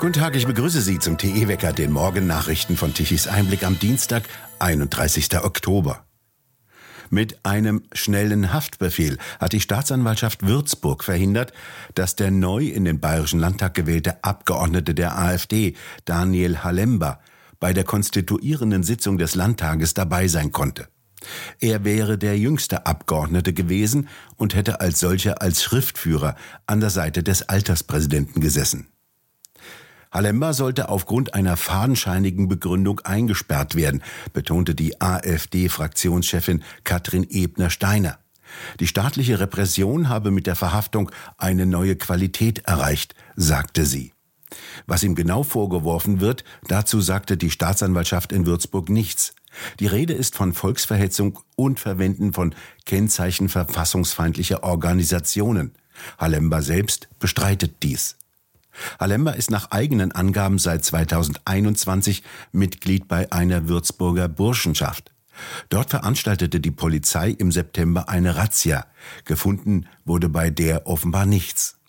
Guten Tag, ich begrüße Sie zum TE-Wecker, den Morgennachrichten von Tichys Einblick am Dienstag, 31. Oktober. Mit einem schnellen Haftbefehl hat die Staatsanwaltschaft Würzburg verhindert, dass der neu in den Bayerischen Landtag gewählte Abgeordnete der AfD, Daniel Halemba, bei der konstituierenden Sitzung des Landtages dabei sein konnte. Er wäre der jüngste Abgeordnete gewesen und hätte als solcher als Schriftführer an der Seite des Alterspräsidenten gesessen. Halemba sollte aufgrund einer fadenscheinigen Begründung eingesperrt werden, betonte die AfD-Fraktionschefin Katrin Ebner-Steiner. Die staatliche Repression habe mit der Verhaftung eine neue Qualität erreicht, sagte sie. Was ihm genau vorgeworfen wird, dazu sagte die Staatsanwaltschaft in Würzburg nichts. Die Rede ist von Volksverhetzung und Verwenden von Kennzeichen verfassungsfeindlicher Organisationen. Halemba selbst bestreitet dies. Halemba ist nach eigenen Angaben seit 2021 Mitglied bei einer Würzburger Burschenschaft. Dort veranstaltete die Polizei im September eine Razzia. Gefunden wurde bei der offenbar nichts.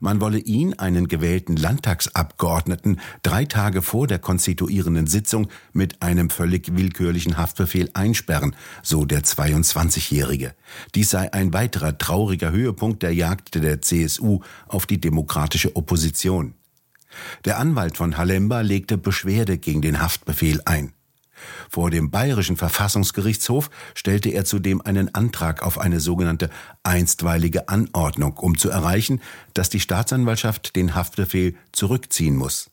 Man wolle ihn, einen gewählten Landtagsabgeordneten, drei Tage vor der konstituierenden Sitzung mit einem völlig willkürlichen Haftbefehl einsperren, so der 22-Jährige. Dies sei ein weiterer trauriger Höhepunkt der Jagd der CSU auf die demokratische Opposition. Der Anwalt von Halemba legte Beschwerde gegen den Haftbefehl ein. Vor dem Bayerischen Verfassungsgerichtshof stellte er zudem einen Antrag auf eine sogenannte einstweilige Anordnung, um zu erreichen, dass die Staatsanwaltschaft den Haftbefehl zurückziehen muss.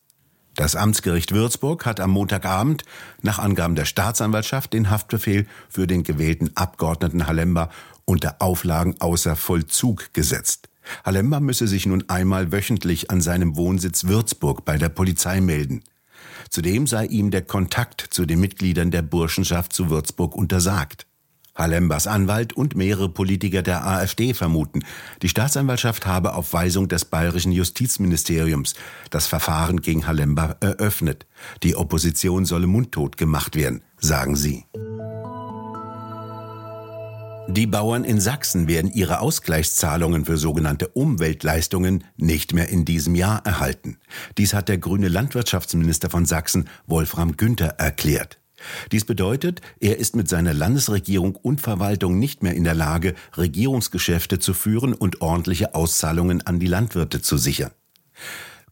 Das Amtsgericht Würzburg hat am Montagabend nach Angaben der Staatsanwaltschaft den Haftbefehl für den gewählten Abgeordneten Halemba unter Auflagen außer Vollzug gesetzt. Halemba müsse sich nun einmal wöchentlich an seinem Wohnsitz Würzburg bei der Polizei melden. Zudem sei ihm der Kontakt zu den Mitgliedern der Burschenschaft zu Würzburg untersagt. Halembas Anwalt und mehrere Politiker der AfD vermuten, die Staatsanwaltschaft habe auf Weisung des bayerischen Justizministeriums das Verfahren gegen Halemba eröffnet. Die Opposition solle mundtot gemacht werden, sagen sie. Die Bauern in Sachsen werden ihre Ausgleichszahlungen für sogenannte Umweltleistungen nicht mehr in diesem Jahr erhalten. Dies hat der grüne Landwirtschaftsminister von Sachsen, Wolfram Günther, erklärt. Dies bedeutet, er ist mit seiner Landesregierung und Verwaltung nicht mehr in der Lage, Regierungsgeschäfte zu führen und ordentliche Auszahlungen an die Landwirte zu sichern.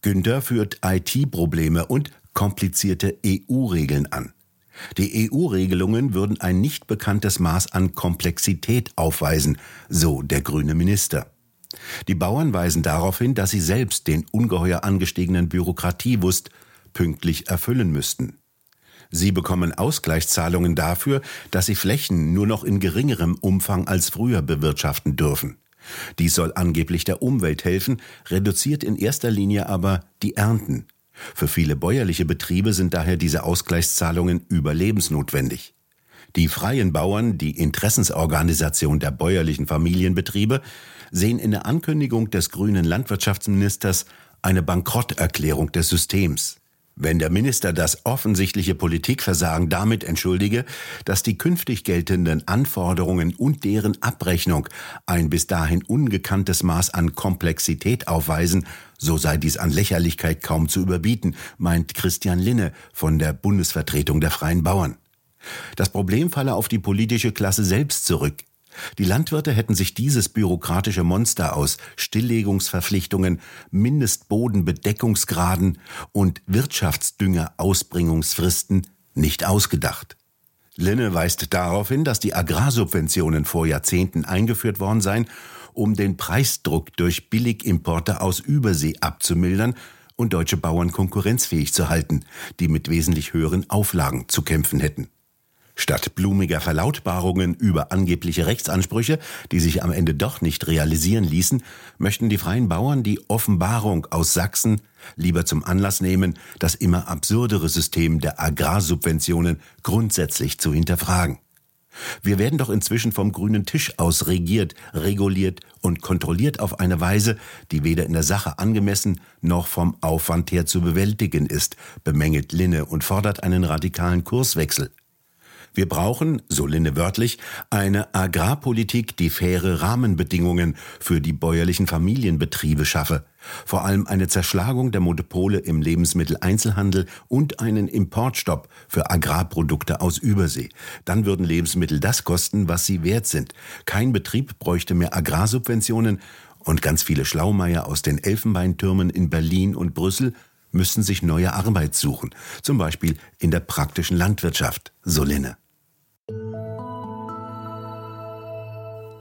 Günther führt IT-Probleme und komplizierte EU-Regeln an. Die EU-Regelungen würden ein nicht bekanntes Maß an Komplexität aufweisen, so der grüne Minister. Die Bauern weisen darauf hin, dass sie selbst den ungeheuer angestiegenen Bürokratiewust pünktlich erfüllen müssten. Sie bekommen Ausgleichszahlungen dafür, dass sie Flächen nur noch in geringerem Umfang als früher bewirtschaften dürfen. Dies soll angeblich der Umwelt helfen, reduziert in erster Linie aber die Ernten. Für viele bäuerliche Betriebe sind daher diese Ausgleichszahlungen überlebensnotwendig. Die freien Bauern, die Interessensorganisation der bäuerlichen Familienbetriebe, sehen in der Ankündigung des grünen Landwirtschaftsministers eine Bankrotterklärung des Systems. Wenn der Minister das offensichtliche Politikversagen damit entschuldige, dass die künftig geltenden Anforderungen und deren Abrechnung ein bis dahin ungekanntes Maß an Komplexität aufweisen, so sei dies an Lächerlichkeit kaum zu überbieten, meint Christian Linne von der Bundesvertretung der Freien Bauern. Das Problem falle auf die politische Klasse selbst zurück. Die Landwirte hätten sich dieses bürokratische Monster aus Stilllegungsverpflichtungen, Mindestbodenbedeckungsgraden und Wirtschaftsdüngerausbringungsfristen nicht ausgedacht. Linne weist darauf hin, dass die Agrarsubventionen vor Jahrzehnten eingeführt worden seien, um den Preisdruck durch Billigimporte aus Übersee abzumildern und deutsche Bauern konkurrenzfähig zu halten, die mit wesentlich höheren Auflagen zu kämpfen hätten. Statt blumiger Verlautbarungen über angebliche Rechtsansprüche, die sich am Ende doch nicht realisieren ließen, möchten die freien Bauern die Offenbarung aus Sachsen lieber zum Anlass nehmen, das immer absurdere System der Agrarsubventionen grundsätzlich zu hinterfragen. Wir werden doch inzwischen vom grünen Tisch aus regiert, reguliert und kontrolliert auf eine Weise, die weder in der Sache angemessen noch vom Aufwand her zu bewältigen ist, bemängelt Linne und fordert einen radikalen Kurswechsel. Wir brauchen, so Linde wörtlich, eine Agrarpolitik, die faire Rahmenbedingungen für die bäuerlichen Familienbetriebe schaffe. Vor allem eine Zerschlagung der Monopole im Lebensmitteleinzelhandel und einen Importstopp für Agrarprodukte aus Übersee. Dann würden Lebensmittel das kosten, was sie wert sind. Kein Betrieb bräuchte mehr Agrarsubventionen und ganz viele Schlaumeier aus den Elfenbeintürmen in Berlin und Brüssel müssen sich neue Arbeit suchen, zum Beispiel in der praktischen Landwirtschaft, so Linne.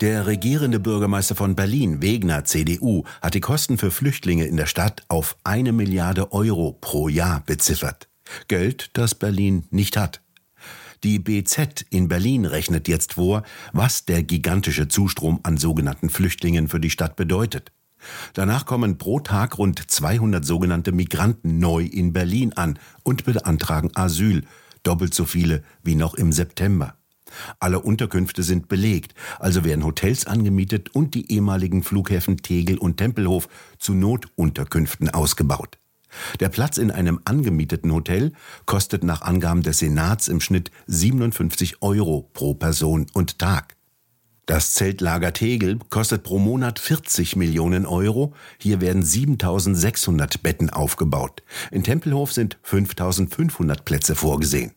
Der regierende Bürgermeister von Berlin, Wegner, CDU, hat die Kosten für Flüchtlinge in der Stadt auf eine Milliarde Euro pro Jahr beziffert. Geld, das Berlin nicht hat. Die BZ in Berlin rechnet jetzt vor, was der gigantische Zustrom an sogenannten Flüchtlingen für die Stadt bedeutet. Danach kommen pro Tag rund 200 sogenannte Migranten neu in Berlin an und beantragen Asyl, doppelt so viele wie noch im September. Alle Unterkünfte sind belegt, also werden Hotels angemietet und die ehemaligen Flughäfen Tegel und Tempelhof zu Notunterkünften ausgebaut. Der Platz in einem angemieteten Hotel kostet nach Angaben des Senats im Schnitt 57 Euro pro Person und Tag. Das Zeltlager Tegel kostet pro Monat 40 Millionen Euro. Hier werden 7600 Betten aufgebaut. In Tempelhof sind 5500 Plätze vorgesehen.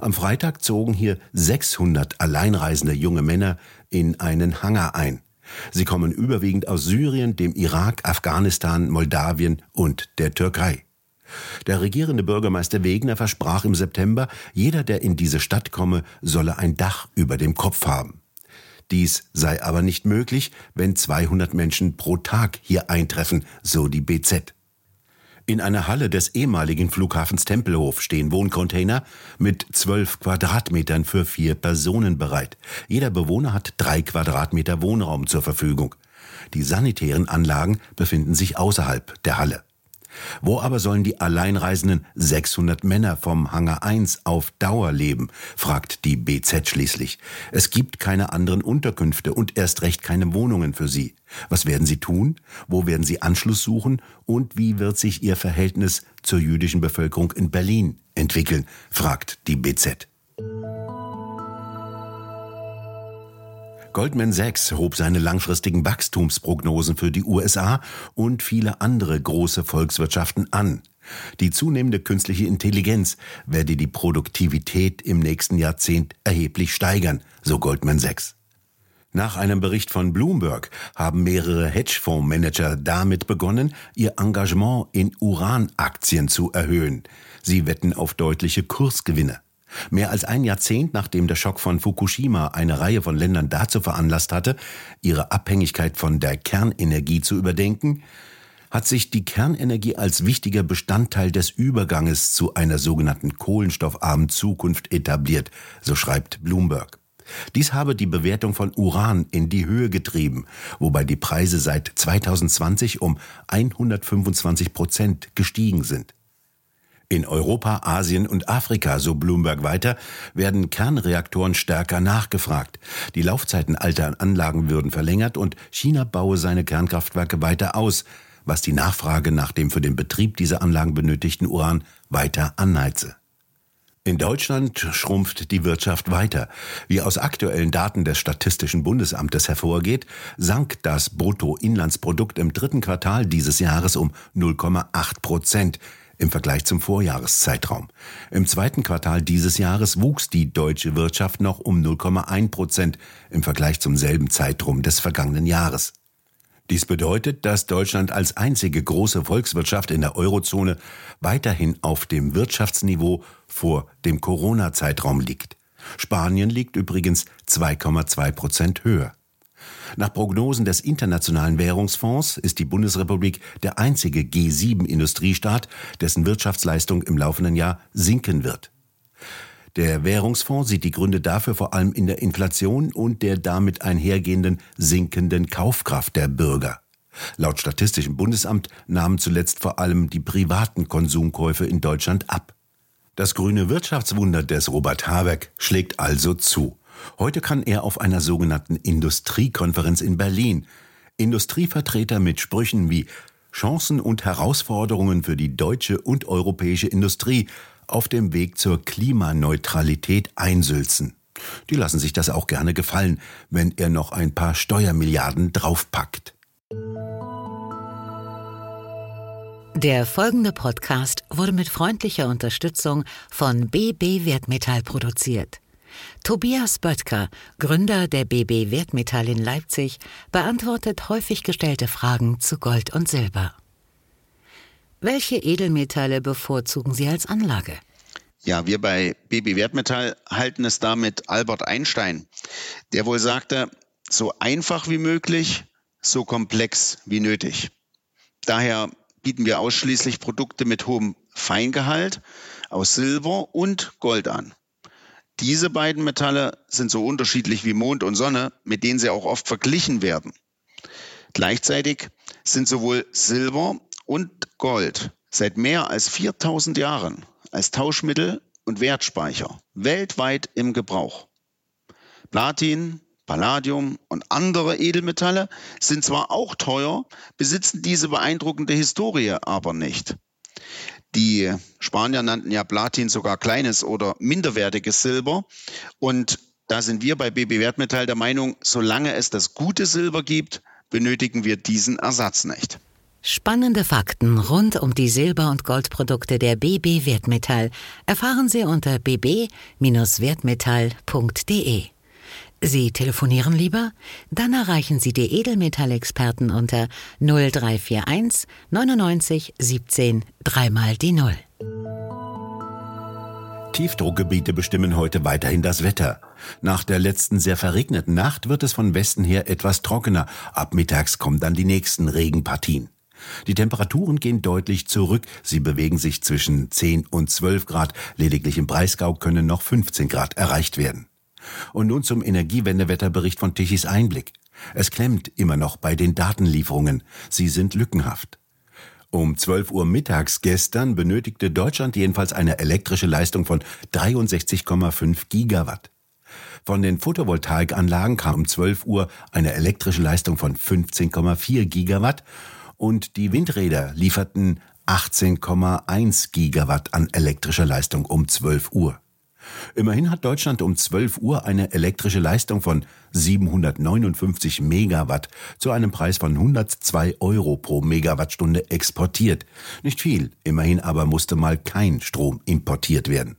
Am Freitag zogen hier 600 alleinreisende junge Männer in einen Hangar ein. Sie kommen überwiegend aus Syrien, dem Irak, Afghanistan, Moldawien und der Türkei. Der regierende Bürgermeister Wegner versprach im September, jeder, der in diese Stadt komme, solle ein Dach über dem Kopf haben. Dies sei aber nicht möglich, wenn 200 Menschen pro Tag hier eintreffen, so die BZ. In einer Halle des ehemaligen Flughafens Tempelhof stehen Wohncontainer mit zwölf Quadratmetern für vier Personen bereit. Jeder Bewohner hat drei Quadratmeter Wohnraum zur Verfügung. Die sanitären Anlagen befinden sich außerhalb der Halle. Wo aber sollen die alleinreisenden 600 Männer vom Hangar 1 auf Dauer leben? fragt die BZ schließlich. Es gibt keine anderen Unterkünfte und erst recht keine Wohnungen für sie. Was werden sie tun? Wo werden sie Anschluss suchen? Und wie wird sich ihr Verhältnis zur jüdischen Bevölkerung in Berlin entwickeln? fragt die BZ. Goldman Sachs hob seine langfristigen Wachstumsprognosen für die USA und viele andere große Volkswirtschaften an. Die zunehmende künstliche Intelligenz werde die Produktivität im nächsten Jahrzehnt erheblich steigern, so Goldman Sachs. Nach einem Bericht von Bloomberg haben mehrere Hedgefondsmanager damit begonnen, ihr Engagement in Uranaktien zu erhöhen. Sie wetten auf deutliche Kursgewinne. Mehr als ein Jahrzehnt nachdem der Schock von Fukushima eine Reihe von Ländern dazu veranlasst hatte, ihre Abhängigkeit von der Kernenergie zu überdenken, hat sich die Kernenergie als wichtiger Bestandteil des Überganges zu einer sogenannten kohlenstoffarmen Zukunft etabliert, so schreibt Bloomberg. Dies habe die Bewertung von Uran in die Höhe getrieben, wobei die Preise seit 2020 um 125 Prozent gestiegen sind. In Europa, Asien und Afrika, so Bloomberg weiter, werden Kernreaktoren stärker nachgefragt. Die Laufzeiten alter Anlagen würden verlängert und China baue seine Kernkraftwerke weiter aus, was die Nachfrage nach dem für den Betrieb dieser Anlagen benötigten Uran weiter anheize. In Deutschland schrumpft die Wirtschaft weiter. Wie aus aktuellen Daten des Statistischen Bundesamtes hervorgeht, sank das Bruttoinlandsprodukt im dritten Quartal dieses Jahres um 0,8 Prozent im Vergleich zum Vorjahreszeitraum. Im zweiten Quartal dieses Jahres wuchs die deutsche Wirtschaft noch um 0,1 Prozent im Vergleich zum selben Zeitraum des vergangenen Jahres. Dies bedeutet, dass Deutschland als einzige große Volkswirtschaft in der Eurozone weiterhin auf dem Wirtschaftsniveau vor dem Corona-Zeitraum liegt. Spanien liegt übrigens 2,2 Prozent höher. Nach Prognosen des Internationalen Währungsfonds ist die Bundesrepublik der einzige G7-Industriestaat, dessen Wirtschaftsleistung im laufenden Jahr sinken wird. Der Währungsfonds sieht die Gründe dafür vor allem in der Inflation und der damit einhergehenden sinkenden Kaufkraft der Bürger. Laut Statistischem Bundesamt nahmen zuletzt vor allem die privaten Konsumkäufe in Deutschland ab. Das grüne Wirtschaftswunder des Robert Habeck schlägt also zu. Heute kann er auf einer sogenannten Industriekonferenz in Berlin Industrievertreter mit Sprüchen wie Chancen und Herausforderungen für die deutsche und europäische Industrie auf dem Weg zur Klimaneutralität einsülzen. Die lassen sich das auch gerne gefallen, wenn er noch ein paar Steuermilliarden draufpackt. Der folgende Podcast wurde mit freundlicher Unterstützung von BB Wertmetall produziert. Tobias Böttger, Gründer der BB Wertmetall in Leipzig, beantwortet häufig gestellte Fragen zu Gold und Silber. Welche Edelmetalle bevorzugen Sie als Anlage? Ja, wir bei BB Wertmetall halten es da mit Albert Einstein, der wohl sagte, so einfach wie möglich, so komplex wie nötig. Daher bieten wir ausschließlich Produkte mit hohem Feingehalt aus Silber und Gold an. Diese beiden Metalle sind so unterschiedlich wie Mond und Sonne, mit denen sie auch oft verglichen werden. Gleichzeitig sind sowohl Silber und Gold seit mehr als 4000 Jahren als Tauschmittel und Wertspeicher weltweit im Gebrauch. Platin, Palladium und andere Edelmetalle sind zwar auch teuer, besitzen diese beeindruckende Historie aber nicht. Die Spanier nannten ja Platin sogar kleines oder minderwertiges Silber. Und da sind wir bei BB Wertmetall der Meinung, solange es das gute Silber gibt, benötigen wir diesen Ersatz nicht. Spannende Fakten rund um die Silber- und Goldprodukte der BB Wertmetall erfahren Sie unter bb-wertmetall.de. Sie telefonieren lieber? Dann erreichen Sie die Edelmetallexperten unter 0341 99 17 dreimal die Null. Tiefdruckgebiete bestimmen heute weiterhin das Wetter. Nach der letzten sehr verregneten Nacht wird es von Westen her etwas trockener. Ab mittags kommen dann die nächsten Regenpartien. Die Temperaturen gehen deutlich zurück. Sie bewegen sich zwischen 10 und 12 Grad. Lediglich im Breisgau können noch 15 Grad erreicht werden. Und nun zum Energiewendewetterbericht von Tichys Einblick. Es klemmt immer noch bei den Datenlieferungen. Sie sind lückenhaft. Um 12 Uhr mittags gestern benötigte Deutschland jedenfalls eine elektrische Leistung von 63,5 Gigawatt. Von den Photovoltaikanlagen kam um 12 Uhr eine elektrische Leistung von 15,4 Gigawatt und die Windräder lieferten 18,1 Gigawatt an elektrischer Leistung um 12 Uhr. Immerhin hat Deutschland um 12 Uhr eine elektrische Leistung von 759 Megawatt zu einem Preis von 102 Euro pro Megawattstunde exportiert. Nicht viel, immerhin aber musste mal kein Strom importiert werden.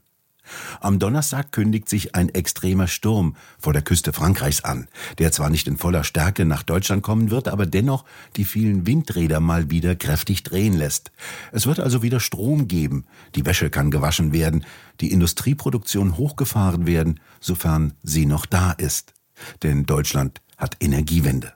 Am Donnerstag kündigt sich ein extremer Sturm vor der Küste Frankreichs an, der zwar nicht in voller Stärke nach Deutschland kommen wird, aber dennoch die vielen Windräder mal wieder kräftig drehen lässt. Es wird also wieder Strom geben, die Wäsche kann gewaschen werden, die Industrieproduktion hochgefahren werden, sofern sie noch da ist. Denn Deutschland hat Energiewende.